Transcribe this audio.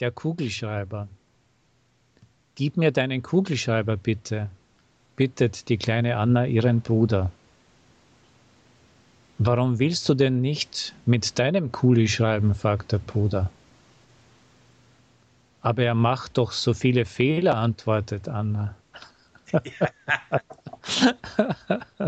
Der Kugelschreiber. Gib mir deinen Kugelschreiber bitte, bittet die kleine Anna ihren Bruder. Warum willst du denn nicht mit deinem Kuli schreiben? fragt der Bruder. Aber er macht doch so viele Fehler, antwortet Anna. Ja.